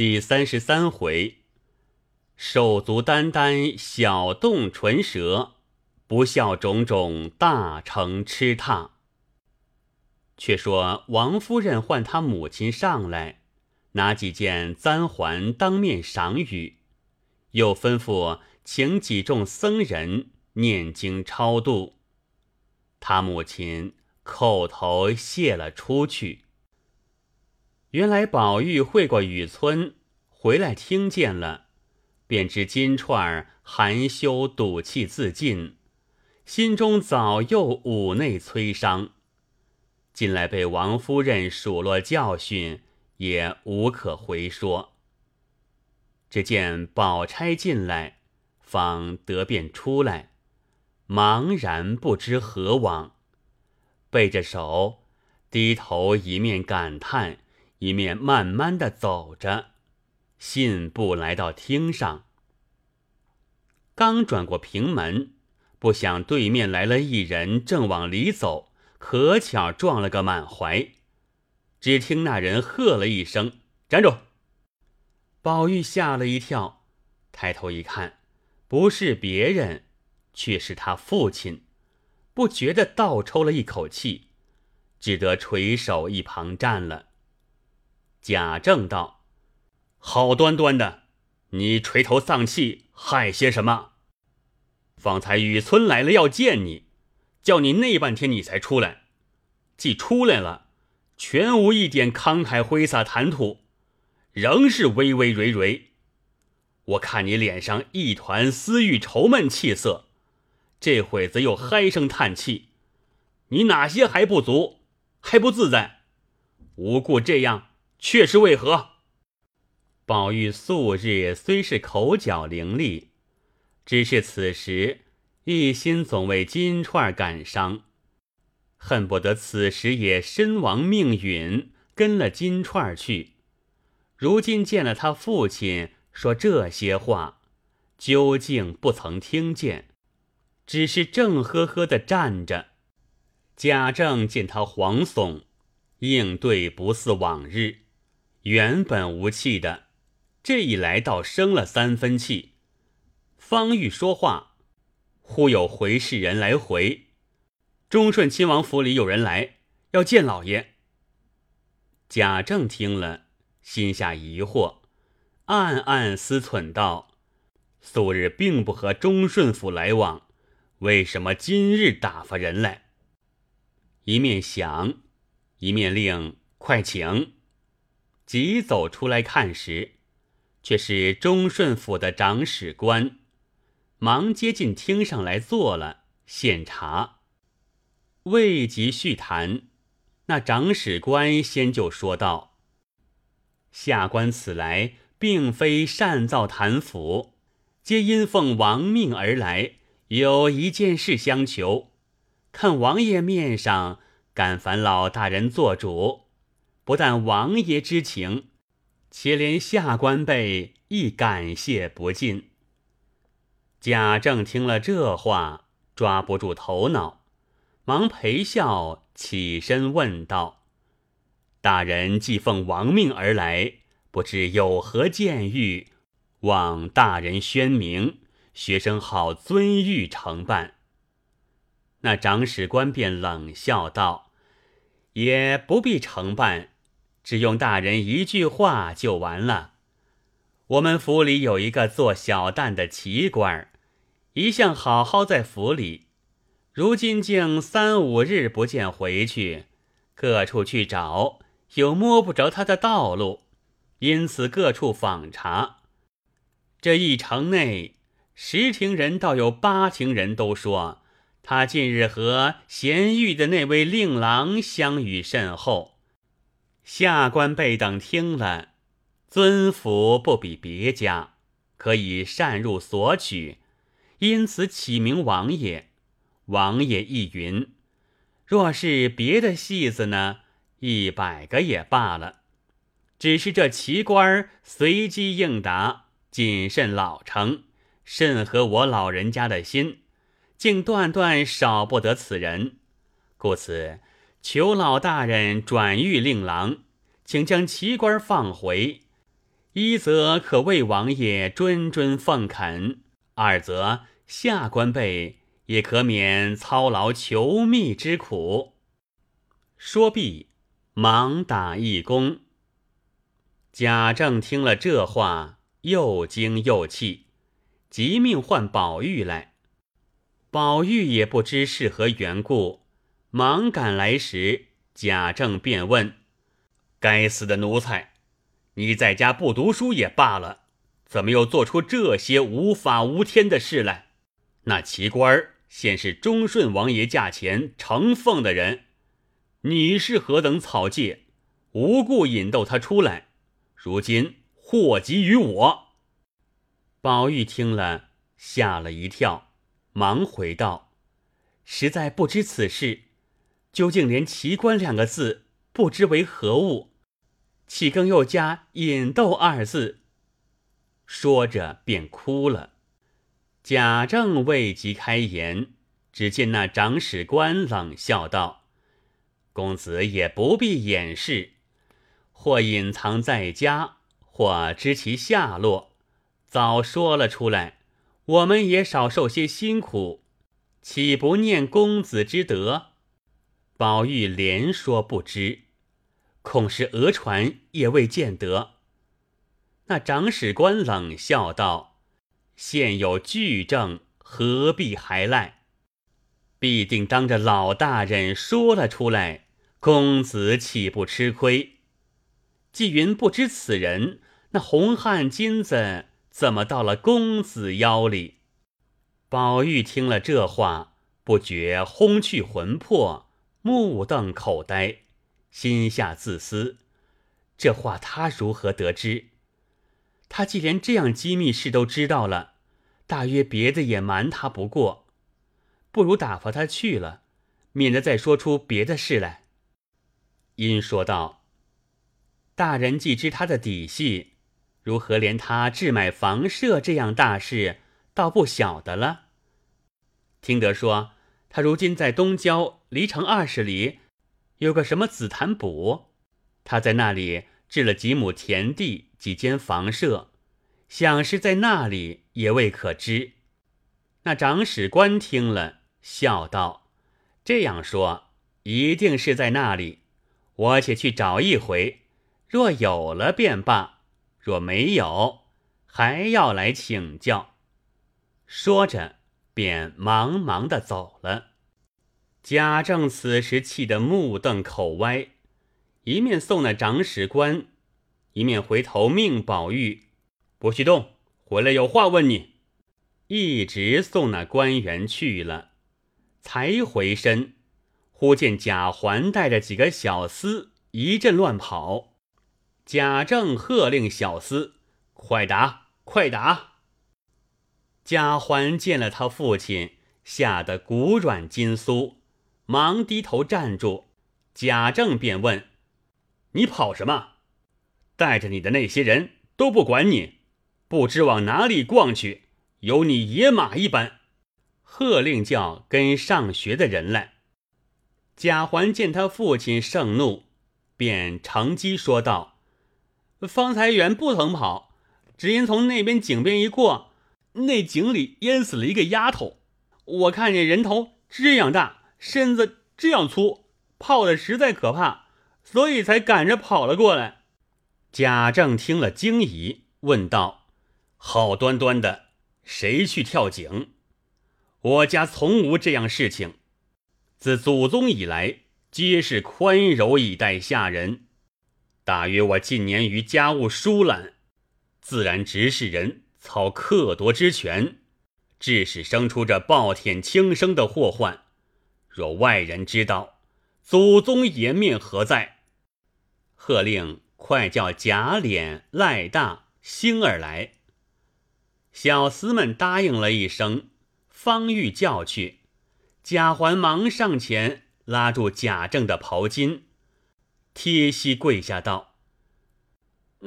第三十三回，手足眈眈小动唇舌，不孝种种大成痴踏。却说王夫人唤他母亲上来，拿几件簪环当面赏与，又吩咐请几众僧人念经超度。他母亲叩头谢了出去。原来宝玉会过雨村，回来听见了，便知金钏儿含羞赌气自尽，心中早又五内摧伤。近来被王夫人数落教训，也无可回说。只见宝钗进来，方得便出来，茫然不知何往，背着手，低头一面感叹。一面慢慢的走着，信步来到厅上。刚转过平门，不想对面来了一人，正往里走，可巧撞了个满怀。只听那人喝了一声：“站住！”宝玉吓了一跳，抬头一看，不是别人，却是他父亲，不觉得倒抽了一口气，只得垂手一旁站了。贾政道：“好端端的，你垂头丧气，害些什么？方才雨村来了，要见你，叫你那半天你才出来。既出来了，全无一点慷慨挥洒谈吐，仍是微微蕊蕊。我看你脸上一团私欲愁闷气色，这会子又嗨声叹气，你哪些还不足，还不自在？无故这样。”却是为何？宝玉素日虽是口角伶俐，只是此时一心总为金钏感伤，恨不得此时也身亡命陨，跟了金钏去。如今见了他父亲说这些话，究竟不曾听见，只是正呵呵的站着。贾政见他惶悚，应对不似往日。原本无气的，这一来倒生了三分气。方欲说话，忽有回事人来回：忠顺亲王府里有人来，要见老爷。贾政听了，心下疑惑，暗暗思忖道：素日并不和忠顺府来往，为什么今日打发人来？一面想，一面令快请。急走出来看时，却是忠顺府的长史官，忙接进厅上来坐了，献茶。未及叙谈，那长史官先就说道：“下官此来，并非擅造谈府，皆因奉王命而来，有一件事相求，看王爷面上，敢烦老大人做主。”不但王爷之情，且连下官辈亦感谢不尽。贾政听了这话，抓不住头脑，忙陪笑起身问道：“大人既奉王命而来，不知有何见谕，望大人宣明，学生好遵谕承办。”那长史官便冷笑道：“也不必承办。”只用大人一句话就完了。我们府里有一个做小旦的奇官一向好好在府里，如今竟三五日不见回去，各处去找，又摸不着他的道路，因此各处访查。这一城内十庭人，倒有八庭人都说他近日和贤玉的那位令郎相遇甚厚。下官辈等听了，尊府不比别家，可以擅入索取，因此起名王爷。王爷亦云：若是别的戏子呢，一百个也罢了。只是这奇官随机应答，谨慎老成，甚合我老人家的心，竟断断少不得此人。故此。求老大人转谕令郎，请将奇官放回，一则可为王爷谆谆奉恳，二则下官辈也可免操劳求觅之苦。说毕，忙打一躬。贾政听了这话，又惊又气，急命唤宝玉来。宝玉也不知是何缘故，忙赶来时，贾政便问：“该死的奴才，你在家不读书也罢了，怎么又做出这些无法无天的事来？那奇官儿现是忠顺王爷驾前承奉的人，你是何等草芥，无故引逗他出来，如今祸及于我。”宝玉听了，吓了一跳。忙回道：“实在不知此事，究竟连‘奇观’两个字不知为何物，岂更又加‘引逗’二字？”说着便哭了。贾政未及开言，只见那长史官冷笑道：“公子也不必掩饰，或隐藏在家，或知其下落，早说了出来。”我们也少受些辛苦，岂不念公子之德？宝玉连说不知，恐是讹传，也未见得。那长史官冷笑道：“现有据证，何必还赖？必定当着老大人说了出来，公子岂不吃亏？纪云不知此人，那红汗金子。”怎么到了公子腰里？宝玉听了这话，不觉轰去魂魄，目瞪口呆，心下自私：这话他如何得知？他既连这样机密事都知道了，大约别的也瞒他不过，不如打发他去了，免得再说出别的事来。因说道：“大人既知他的底细。”如何连他置买房舍这样大事，倒不晓得了？听得说，他如今在东郊离城二十里，有个什么紫檀堡，他在那里置了几亩田地、几间房舍，想是在那里，也未可知。那长史官听了，笑道：“这样说，一定是在那里。我且去找一回，若有了便罢。”若没有，还要来请教。说着，便忙忙的走了。贾政此时气得目瞪口歪，一面送那长史官，一面回头命宝玉不许动，回来有话问你。一直送那官员去了，才回身，忽见贾环带着几个小厮一阵乱跑。贾政喝令小厮：“快打，快打！”贾环见了他父亲，吓得骨软筋酥，忙低头站住。贾政便问：“你跑什么？带着你的那些人都不管你，不知往哪里逛去，有你野马一般。”喝令叫跟上学的人来。贾环见他父亲盛怒，便乘机说道。方才原不曾跑，只因从那边井边一过，那井里淹死了一个丫头。我看见人头这样大，身子这样粗，泡的实在可怕，所以才赶着跑了过来。贾政听了惊疑，问道：“好端端的，谁去跳井？我家从无这样事情，自祖宗以来，皆是宽柔以待下人。”大约我近年于家务疏懒，自然指使人操克夺之权，致使生出这暴殄轻生的祸患。若外人知道，祖宗颜面何在？喝令快叫贾琏、赖大、星儿来。小厮们答应了一声，方欲叫去，贾环忙上前拉住贾政的袍襟。贴膝跪下道：“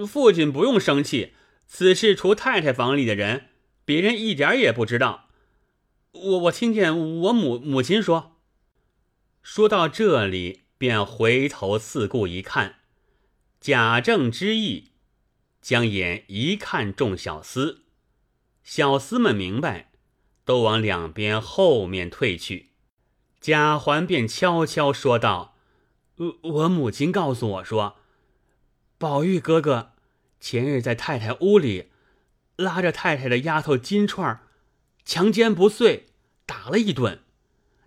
父亲不用生气，此事除太太房里的人，别人一点也不知道。我我听见我母母亲说。”说到这里，便回头四顾一看，贾政之意，将眼一看众小厮，小厮们明白，都往两边后面退去。贾环便悄悄说道：“我我母亲告诉我说，宝玉哥哥前日在太太屋里拉着太太的丫头金钏强奸不遂，打了一顿，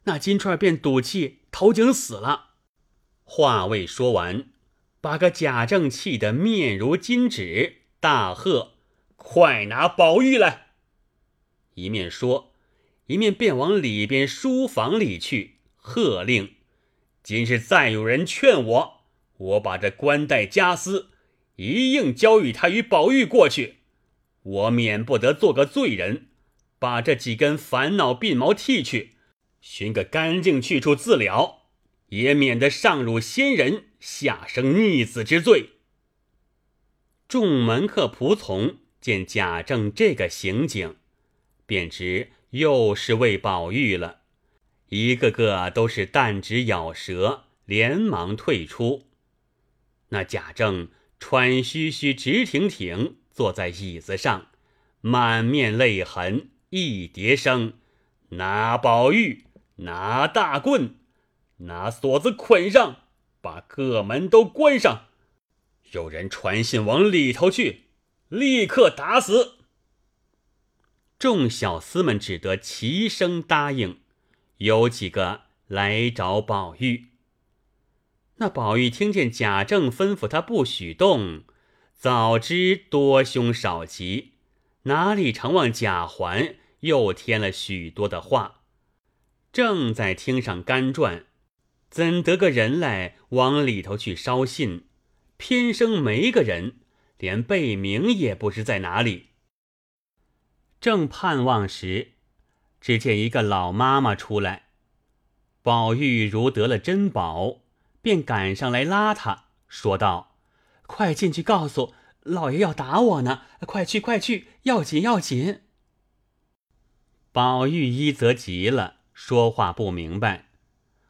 那金钏便赌气投井死了。”话未说完。把个贾政气得面如金纸，大喝：“快拿宝玉来！”一面说，一面便往里边书房里去，喝令：“今日再有人劝我，我把这冠带家私一应交与他与宝玉过去，我免不得做个罪人。把这几根烦恼鬓毛剃去，寻个干净去处自了。”也免得上辱先人，下生逆子之罪。众门客仆从见贾政这个行径，便知又是为宝玉了，一个个都是弹指咬舌，连忙退出。那贾政喘吁吁、直挺挺坐在椅子上，满面泪痕，一叠声：“拿宝玉，拿大棍。”拿锁子捆上，把各门都关上。有人传信往里头去，立刻打死。众小厮们只得齐声答应。有几个来找宝玉。那宝玉听见贾政吩咐他不许动，早知多凶少吉，哪里常望贾环又添了许多的话，正在厅上干转。怎得个人来往里头去捎信？偏生没个人，连贝名也不知在哪里。正盼望时，只见一个老妈妈出来。宝玉如得了珍宝，便赶上来拉他，说道：“快进去告诉老爷要打我呢！快去快去，要紧要紧！”宝玉一则急了，说话不明白。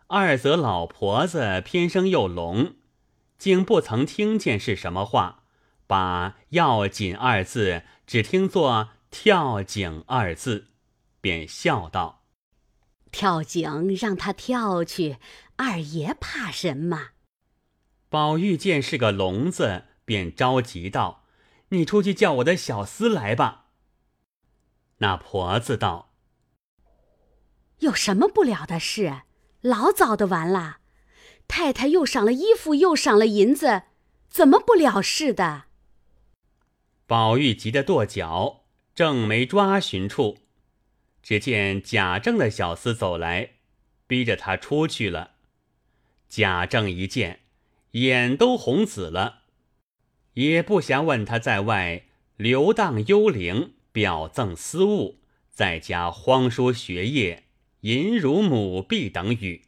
二则老婆子偏生又聋，竟不曾听见是什么话，把“要紧”二字只听作“跳井”二字，便笑道：“跳井让他跳去，二爷怕什么？”宝玉见是个聋子，便着急道：“你出去叫我的小厮来吧。”那婆子道：“有什么不了的事？”老早的完了，太太又赏了衣服，又赏了银子，怎么不了事的？宝玉急得跺脚，正没抓寻处，只见贾政的小厮走来，逼着他出去了。贾政一见，眼都红紫了，也不暇问他在外流荡幽灵，表赠私物，在家荒疏学业。淫辱母婢等语，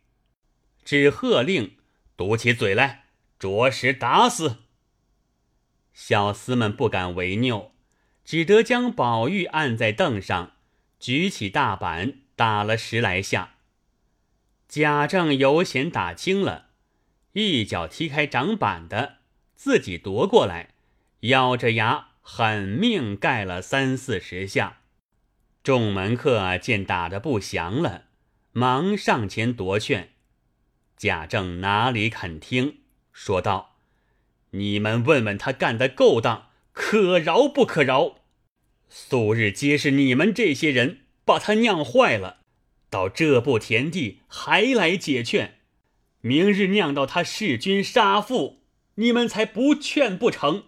只喝令堵起嘴来，着实打死。小厮们不敢违拗，只得将宝玉按在凳上，举起大板打了十来下。贾政犹嫌打轻了，一脚踢开掌板的，自己夺过来，咬着牙狠命盖了三四十下。众门客见打得不祥了。忙上前夺劝，贾政哪里肯听，说道：“你们问问他干的勾当，可饶不可饶？素日皆是你们这些人把他酿坏了，到这步田地还来解劝，明日酿到他弑君杀父，你们才不劝不成？”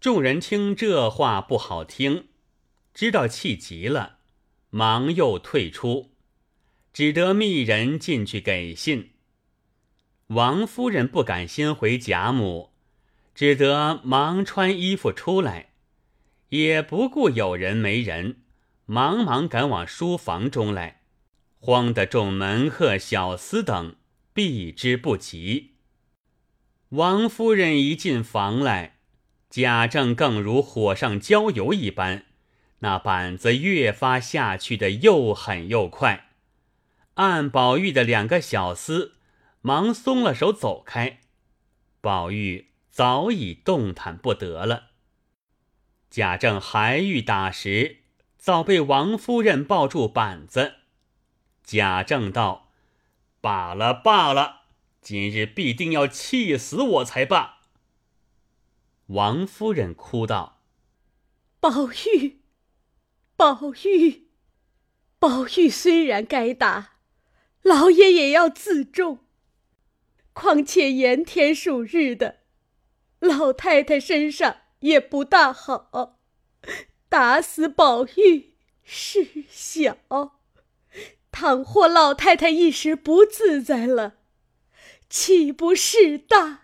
众人听这话不好听，知道气急了，忙又退出。只得密人进去给信。王夫人不敢先回贾母，只得忙穿衣服出来，也不顾有人没人，忙忙赶往书房中来，慌得众门客小厮等避之不及。王夫人一进房来，贾政更如火上浇油一般，那板子越发下去的又狠又快。按宝玉的两个小厮忙松了手走开，宝玉早已动弹不得了。贾政还欲打时，早被王夫人抱住板子。贾政道：“罢了罢了，今日必定要气死我才罢。”王夫人哭道：“宝玉，宝玉，宝玉虽然该打，老爷也要自重。况且炎天数日的，老太太身上也不大好，打死宝玉事小。”倘或老太太一时不自在了，岂不是大？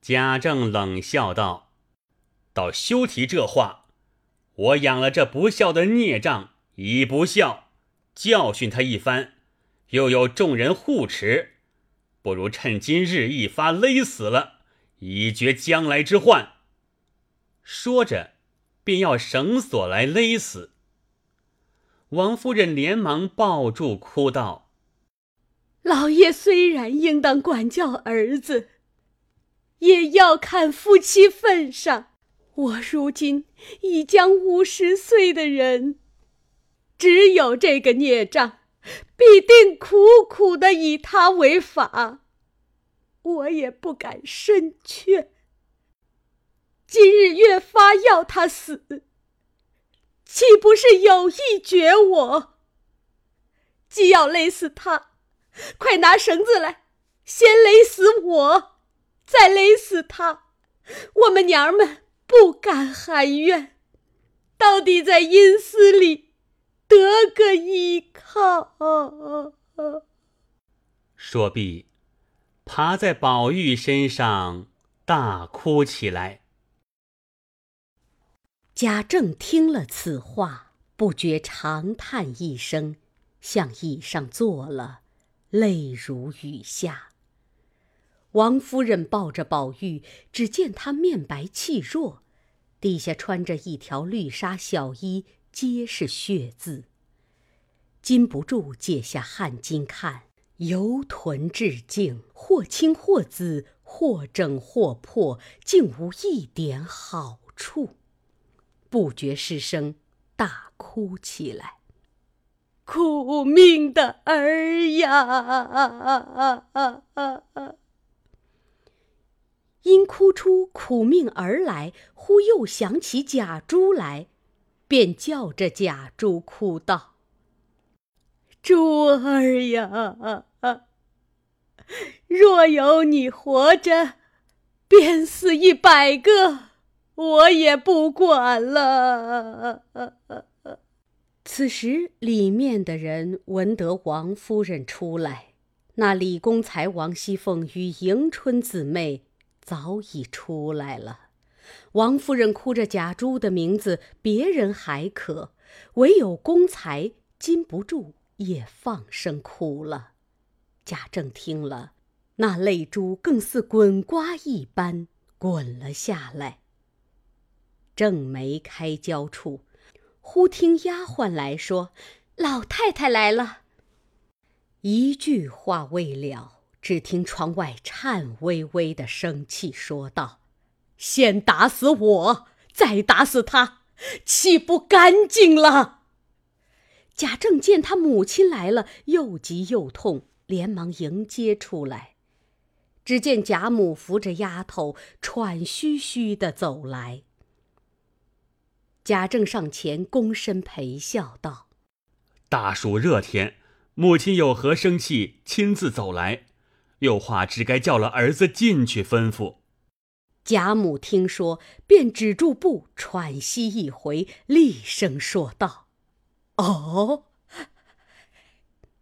贾政冷笑道：“倒休提这话！我养了这不孝的孽障，已不孝，教训他一番，又有众人护持，不如趁今日一发勒死了，以绝将来之患。”说着，便要绳索来勒死。王夫人连忙抱住，哭道：“老爷虽然应当管教儿子，也要看夫妻份上。我如今已将五十岁的人，只有这个孽障，必定苦苦的以他为法，我也不敢深劝。今日越发要他死。”岂不是有意绝我？既要勒死他，快拿绳子来，先勒死我，再勒死他。我们娘儿们不敢喊冤，到底在阴司里得个依靠。说毕，爬在宝玉身上大哭起来。贾政听了此话，不觉长叹一声，向椅上坐了，泪如雨下。王夫人抱着宝玉，只见他面白气弱，底下穿着一条绿纱小衣，皆是血渍。禁不住解下汗巾看，由臀至颈，或青或紫，或整或破，竟无一点好处。不觉失声，大哭起来。苦命的儿呀！因哭出苦命儿来，忽又想起假珠来，便叫着贾珠哭道：“珠儿呀，若有你活着，便死一百个。”我也不管了。此时，里面的人闻得王夫人出来，那李公才、王熙凤与迎春姊妹早已出来了。王夫人哭着贾珠的名字，别人还可，唯有公才禁不住也放声哭了。贾政听了，那泪珠更似滚瓜一般滚了下来。正没开交处，忽听丫鬟来说：“老太太来了。”一句话未了，只听窗外颤巍巍的声气说道：“先打死我，再打死他，岂不干净了？”贾政见他母亲来了，又急又痛，连忙迎接出来。只见贾母扶着丫头，喘吁吁的走来。贾政上前躬身陪笑道：“大暑热天，母亲有何生气，亲自走来，有话只该叫了儿子进去吩咐。”贾母听说，便止住步，喘息一回，厉声说道：“哦，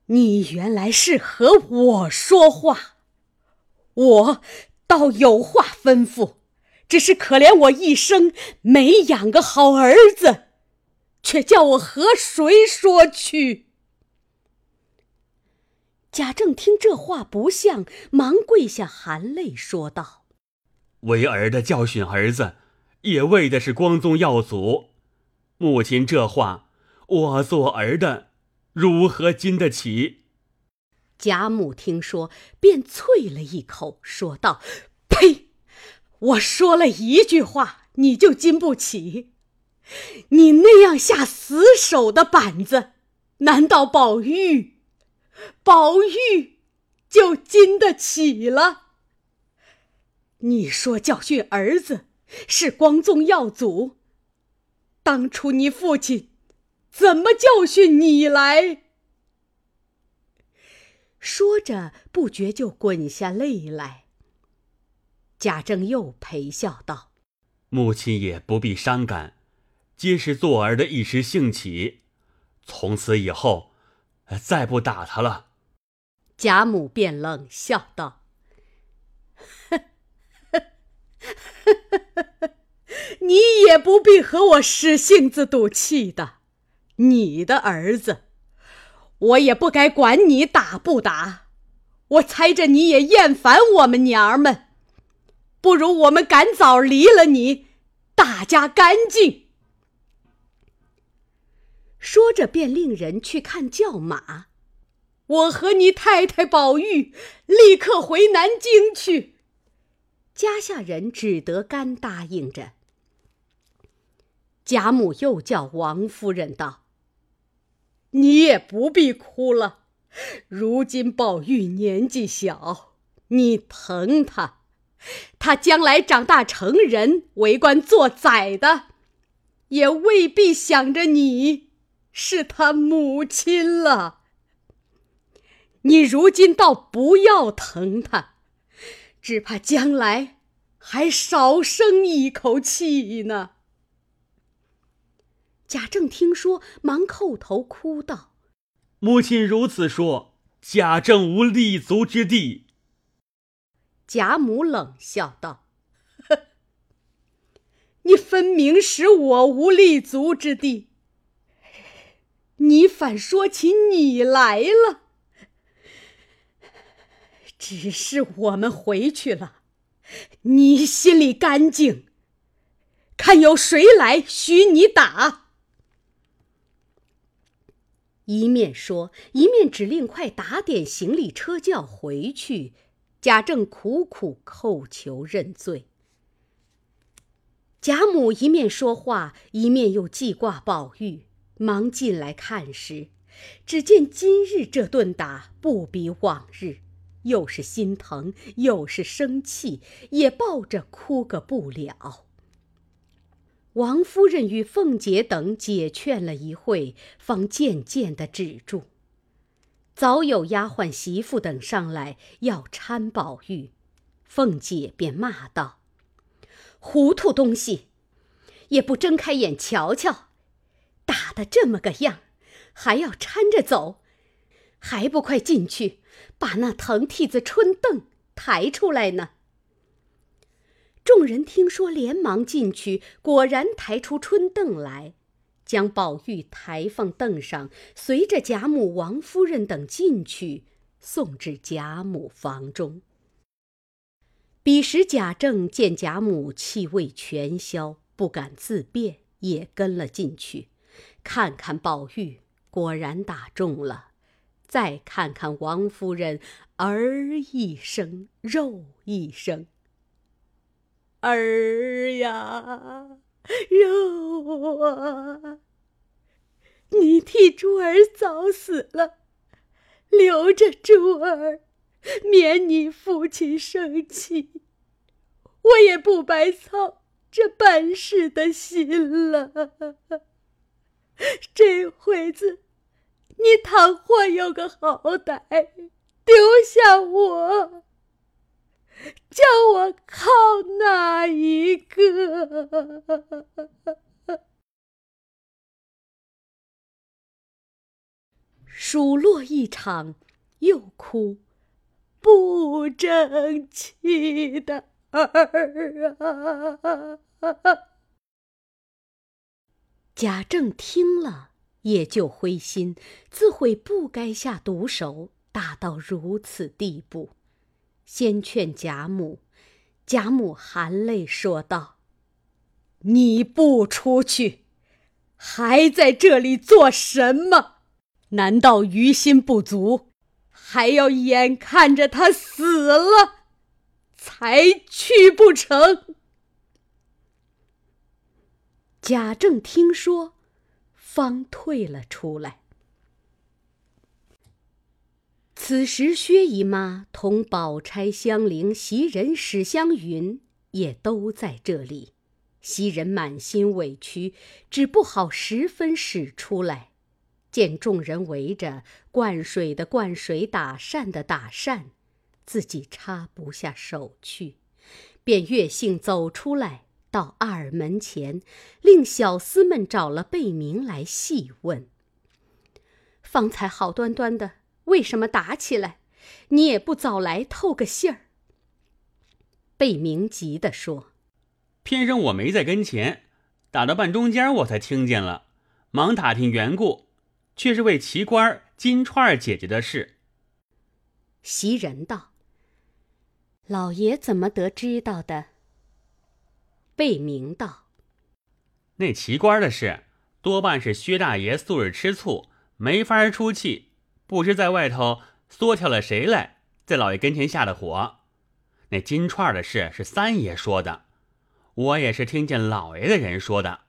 你原来是和我说话，我倒有话吩咐。”只是可怜我一生没养个好儿子，却叫我和谁说去？贾政听这话不像，忙跪下含泪说道：“为儿的教训儿子，也为的是光宗耀祖。母亲这话，我做儿的如何经得起？”贾母听说，便啐了一口，说道：“呸！”我说了一句话，你就经不起。你那样下死手的板子，难道宝玉、宝玉就经得起了？你说教训儿子是光宗耀祖，当初你父亲怎么教训你来？说着，不觉就滚下泪来。贾政又陪笑道：“母亲也不必伤感。”皆是做儿的一时兴起，从此以后，再不打他了。贾母便冷笑道：“ 你也不必和我使性子赌气的。你的儿子，我也不该管你打不打。我猜着你也厌烦我们娘儿们，不如我们赶早离了你，大家干净。”说着，便令人去看轿马。我和你太太宝玉立刻回南京去。家下人只得干答应着。贾母又叫王夫人道：“你也不必哭了。如今宝玉年纪小，你疼他，他将来长大成人，为官做宰的，也未必想着你。”是他母亲了。你如今倒不要疼他，只怕将来还少生一口气呢。贾政听说，忙叩头哭道：“母亲如此说，贾政无立足之地。”贾母冷笑道：“你分明使我无立足之地。”你反说起你来了，只是我们回去了，你心里干净。看有谁来许你打？一面说，一面指令快打点行李车轿回去。贾政苦苦叩求认罪。贾母一面说话，一面又记挂宝玉。忙进来看时，只见今日这顿打不比往日，又是心疼又是生气，也抱着哭个不了。王夫人与凤姐等解劝了一会，方渐渐的止住。早有丫鬟媳妇等上来要搀宝玉，凤姐便骂道：“糊涂东西，也不睁开眼瞧瞧！”打的这么个样，还要搀着走，还不快进去把那藤梯子春凳抬出来呢？众人听说，连忙进去，果然抬出春凳来，将宝玉抬放凳上，随着贾母、王夫人等进去，送至贾母房中。彼时贾政见贾母气味全消，不敢自便，也跟了进去。看看宝玉，果然打中了；再看看王夫人，儿一声，肉一声。儿呀，肉啊！你替珠儿早死了，留着珠儿，免你父亲生气。我也不白操这办事的心了。这会子，你倘或有个好歹，丢下我，叫我靠哪一个？数落一场，又哭，不争气的儿啊！贾政听了，也就灰心，自悔不该下毒手，打到如此地步。先劝贾母，贾母含泪说道：“你不出去，还在这里做什么？难道于心不足，还要眼看着他死了，才去不成。贾政听说，方退了出来。此时，薛姨妈同宝钗、香菱、袭人、史湘云也都在这里。袭人满心委屈，只不好十分使出来。见众人围着，灌水的灌水，打扇的打扇，自己插不下手去，便越性走出来，到二门前，令小厮们找了贝明来细问：“方才好端端的，为什么打起来？你也不早来透个信儿。”贝明急地说。偏生我没在跟前，打到半中间我才听见了，忙打听缘故，却是为奇官金钏姐姐的事。袭人道：“老爷怎么得知道的？”贝明道：“那奇官的事，多半是薛大爷素日吃醋，没法出气，不知在外头缩挑了谁来，在老爷跟前下的火。那金串的事是三爷说的。”我也是听见老爷的人说的。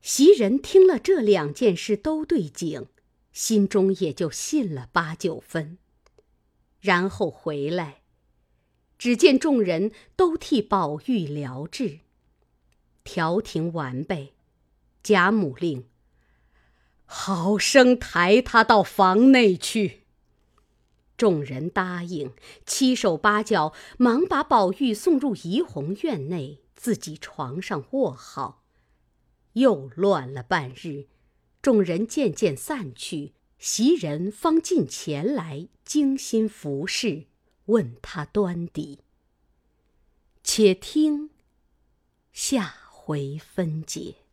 袭人听了这两件事都对景，心中也就信了八九分。然后回来，只见众人都替宝玉疗治。调停完备，贾母令好生抬他到房内去。众人答应，七手八脚忙把宝玉送入怡红院内。自己床上卧好，又乱了半日，众人渐渐散去，袭人方进前来，精心服侍，问他端底。且听下回分解。